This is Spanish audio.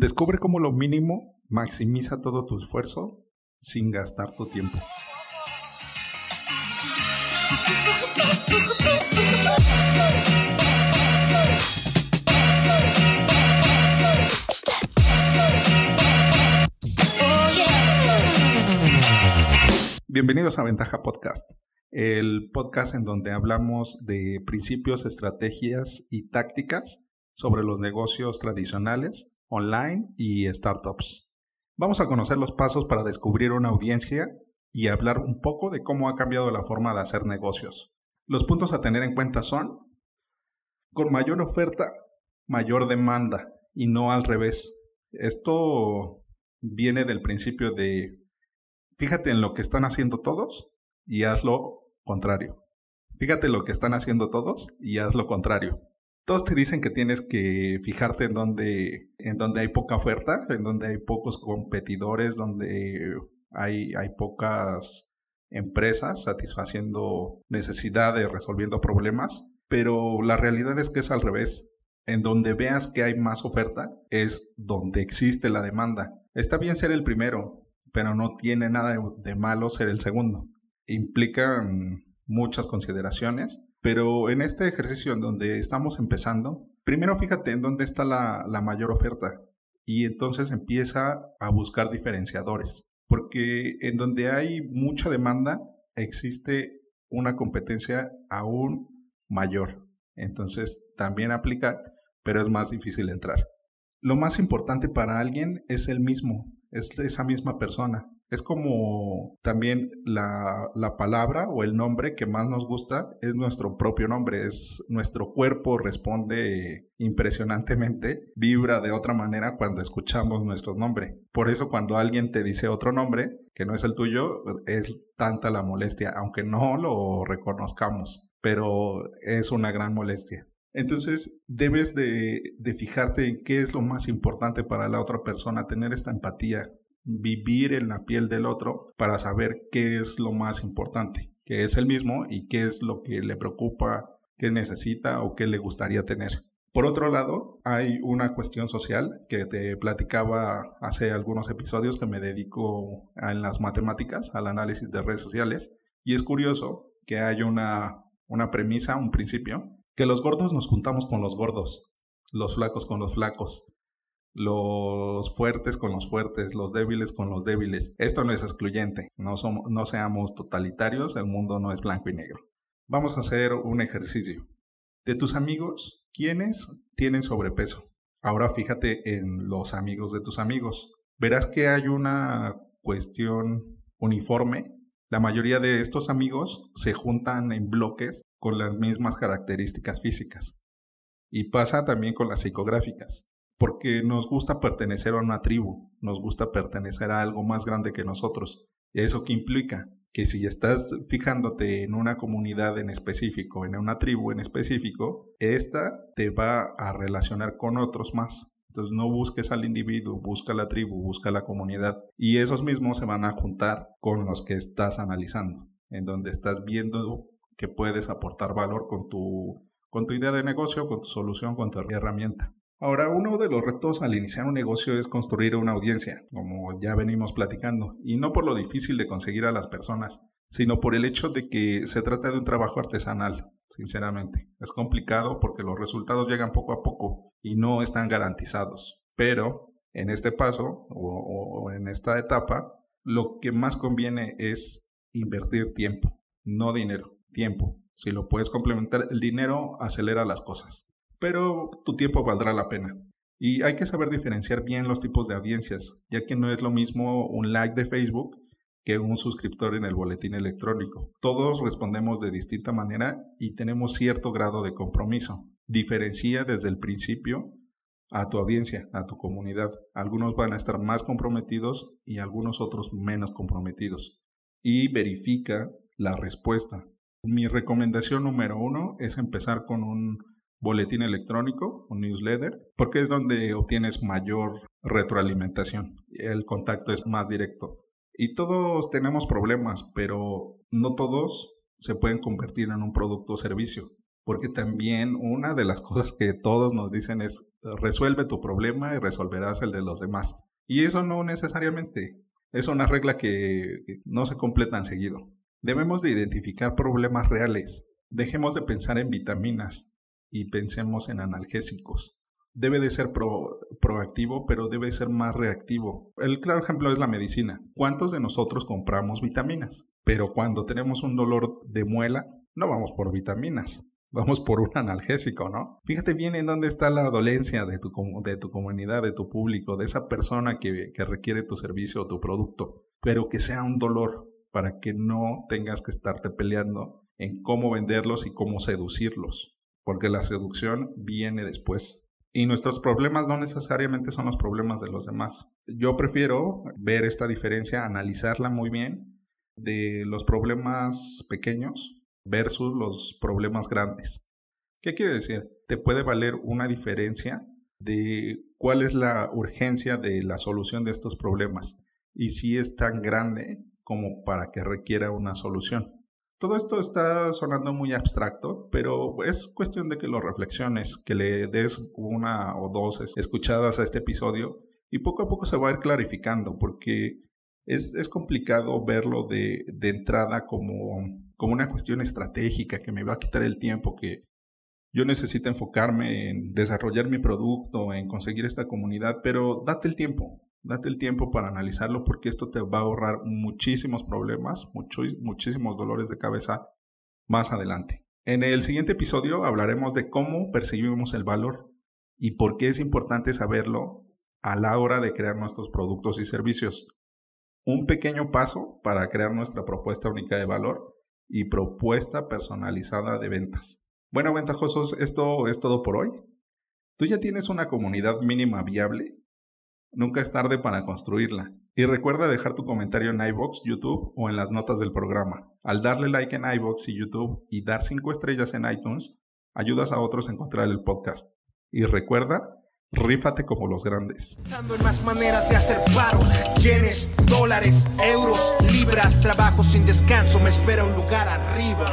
Descubre cómo lo mínimo maximiza todo tu esfuerzo sin gastar tu tiempo. Bienvenidos a Ventaja Podcast, el podcast en donde hablamos de principios, estrategias y tácticas sobre los negocios tradicionales online y startups. Vamos a conocer los pasos para descubrir una audiencia y hablar un poco de cómo ha cambiado la forma de hacer negocios. Los puntos a tener en cuenta son, con mayor oferta, mayor demanda y no al revés. Esto viene del principio de, fíjate en lo que están haciendo todos y haz lo contrario. Fíjate lo que están haciendo todos y haz lo contrario todos te dicen que tienes que fijarte en donde, en donde hay poca oferta, en donde hay pocos competidores, donde hay, hay pocas empresas satisfaciendo necesidades, resolviendo problemas, pero la realidad es que es al revés. En donde veas que hay más oferta es donde existe la demanda. Está bien ser el primero, pero no tiene nada de malo ser el segundo. Implican muchas consideraciones pero en este ejercicio en donde estamos empezando, primero fíjate en dónde está la, mayor oferta y entonces empieza a buscar diferenciadores. Porque en donde hay mucha demanda existe una competencia aún mayor. Entonces también aplica, pero es más difícil entrar. Lo más importante para alguien es el mismo, es esa misma persona. Es como también la, la, palabra o el nombre que más nos gusta es nuestro propio nombre, es nuestro cuerpo responde impresionantemente, vibra de otra manera cuando escuchamos nuestro nombre. Por eso cuando alguien te dice otro nombre que no es el tuyo, es tanta la molestia, aunque no lo reconozcamos, pero es una gran molestia. Entonces, debes de, de, fijarte en qué es lo más importante para la otra persona, tener esta empatía, vivir en la piel del otro para saber qué es lo más importante, que es el mismo y qué es lo que le preocupa, qué necesita o qué le gustaría tener. Por otro lado, hay una cuestión social que te platicaba hace algunos episodios que me dedico a, en las matemáticas, al análisis de redes sociales, y es curioso que hay una, una premisa, un principio, que los gordos nos juntamos con los gordos, los flacos con los flacos, los fuertes con los fuertes, los débiles con los débiles. Esto no es excluyente, no, somos, no seamos totalitarios, el mundo no es blanco y negro. Vamos a hacer un ejercicio. De tus amigos, ¿quiénes tienen sobrepeso? Ahora fíjate en los amigos de tus amigos. Verás que hay una cuestión uniforme. La mayoría de estos amigos se juntan en bloques con las mismas características físicas. Y pasa también con las psicográficas porque nos gusta pertenecer a una tribu, nos gusta pertenecer a algo más grande que nosotros. ¿Y eso qué implica? Que si estás fijándote en una comunidad en específico, en una tribu en específico, esta te va a relacionar con otros más. Entonces no busques al individuo, busca la tribu, busca la comunidad. Y esos mismos se van a juntar con los que estás analizando, en donde estás viendo que puedes aportar valor con tu, con tu idea de negocio, con tu solución, con tu herramienta. Ahora, uno de los retos al iniciar un negocio es construir una audiencia, como ya venimos platicando, y no por lo difícil de conseguir a las personas, sino por el hecho de que se trata de un trabajo artesanal, sinceramente. Es complicado porque los resultados llegan poco a poco y no están garantizados. Pero en este paso o, en esta etapa, lo que más conviene es invertir tiempo, no dinero, tiempo. Si lo puedes complementar, el dinero acelera las cosas pero tu tiempo valdrá la pena. Y hay que saber diferenciar bien los tipos de audiencias, ya que no es lo mismo un like de Facebook que un suscriptor en el boletín electrónico. Todos respondemos de distinta manera y tenemos cierto grado de compromiso. Diferencia desde el principio a tu audiencia, a tu comunidad. Algunos van a estar más comprometidos y algunos otros menos comprometidos. Y verifica la respuesta. Mi recomendación número uno es empezar con un boletín electrónico, un newsletter, porque es donde obtienes mayor retroalimentación. El contacto es más directo. Y todos tenemos problemas, pero no todos se pueden convertir en un producto o servicio. porque también una de las cosas que todos nos dicen es resuelve tu problema y resolverás el de los demás. Y eso no necesariamente. Es una regla que, no se completa en seguido. Debemos de identificar problemas reales. Dejemos de pensar en vitaminas y pensemos en analgésicos. Debe de ser proactivo, pero debe ser más reactivo. El claro ejemplo es la medicina. ¿Cuántos de nosotros compramos vitaminas? Pero cuando tenemos un dolor de muela, no vamos por vitaminas vamos por un analgésico, ¿no? Fíjate bien en dónde está la dolencia de tu, de tu comunidad, de tu público, de esa persona que, que requiere tu servicio o tu producto, pero que sea un dolor para que no tengas que estarte peleando en cómo venderlos y cómo seducirlos, porque la seducción viene después. Y nuestros problemas no necesariamente son los problemas de los demás. Yo prefiero ver esta diferencia, analizarla muy bien de los problemas pequeños versus los problemas grandes. ¿Qué quiere decir? Te puede valer una diferencia de cuál es la urgencia de la solución de estos problemas y si es tan grande como para que requiera una solución. Todo esto está sonando muy abstracto, pero es cuestión de que lo reflexiones, que le des una o dos escuchadas a este episodio y poco a poco se va a ir clarificando, porque es, es complicado verlo de, de entrada como como una cuestión estratégica que me va a quitar el tiempo que yo necesito enfocarme en desarrollar mi producto, en conseguir esta comunidad, pero date el tiempo, date el tiempo para analizarlo porque esto te va a ahorrar muchísimos problemas, muchísimos dolores de cabeza más adelante. En el siguiente episodio hablaremos de cómo percibimos el valor y por qué es importante saberlo a la hora de crear nuestros productos y servicios. Un pequeño paso para crear nuestra propuesta única de valor y propuesta personalizada de ventas. Bueno, ventajosos, esto es todo por hoy. ¿Tú ya tienes una comunidad mínima viable? Nunca es tarde para construirla. Y recuerda dejar tu comentario en iBox, YouTube o en las notas del programa. Al darle like en iBox y YouTube y dar 5 estrellas en iTunes, ayudas a otros a encontrar el podcast. Y recuerda Rífate como los grandes. Pensando en más maneras de hacer paro. Yenes, dólares, euros, libras. Trabajo sin descanso. Me espera un lugar arriba.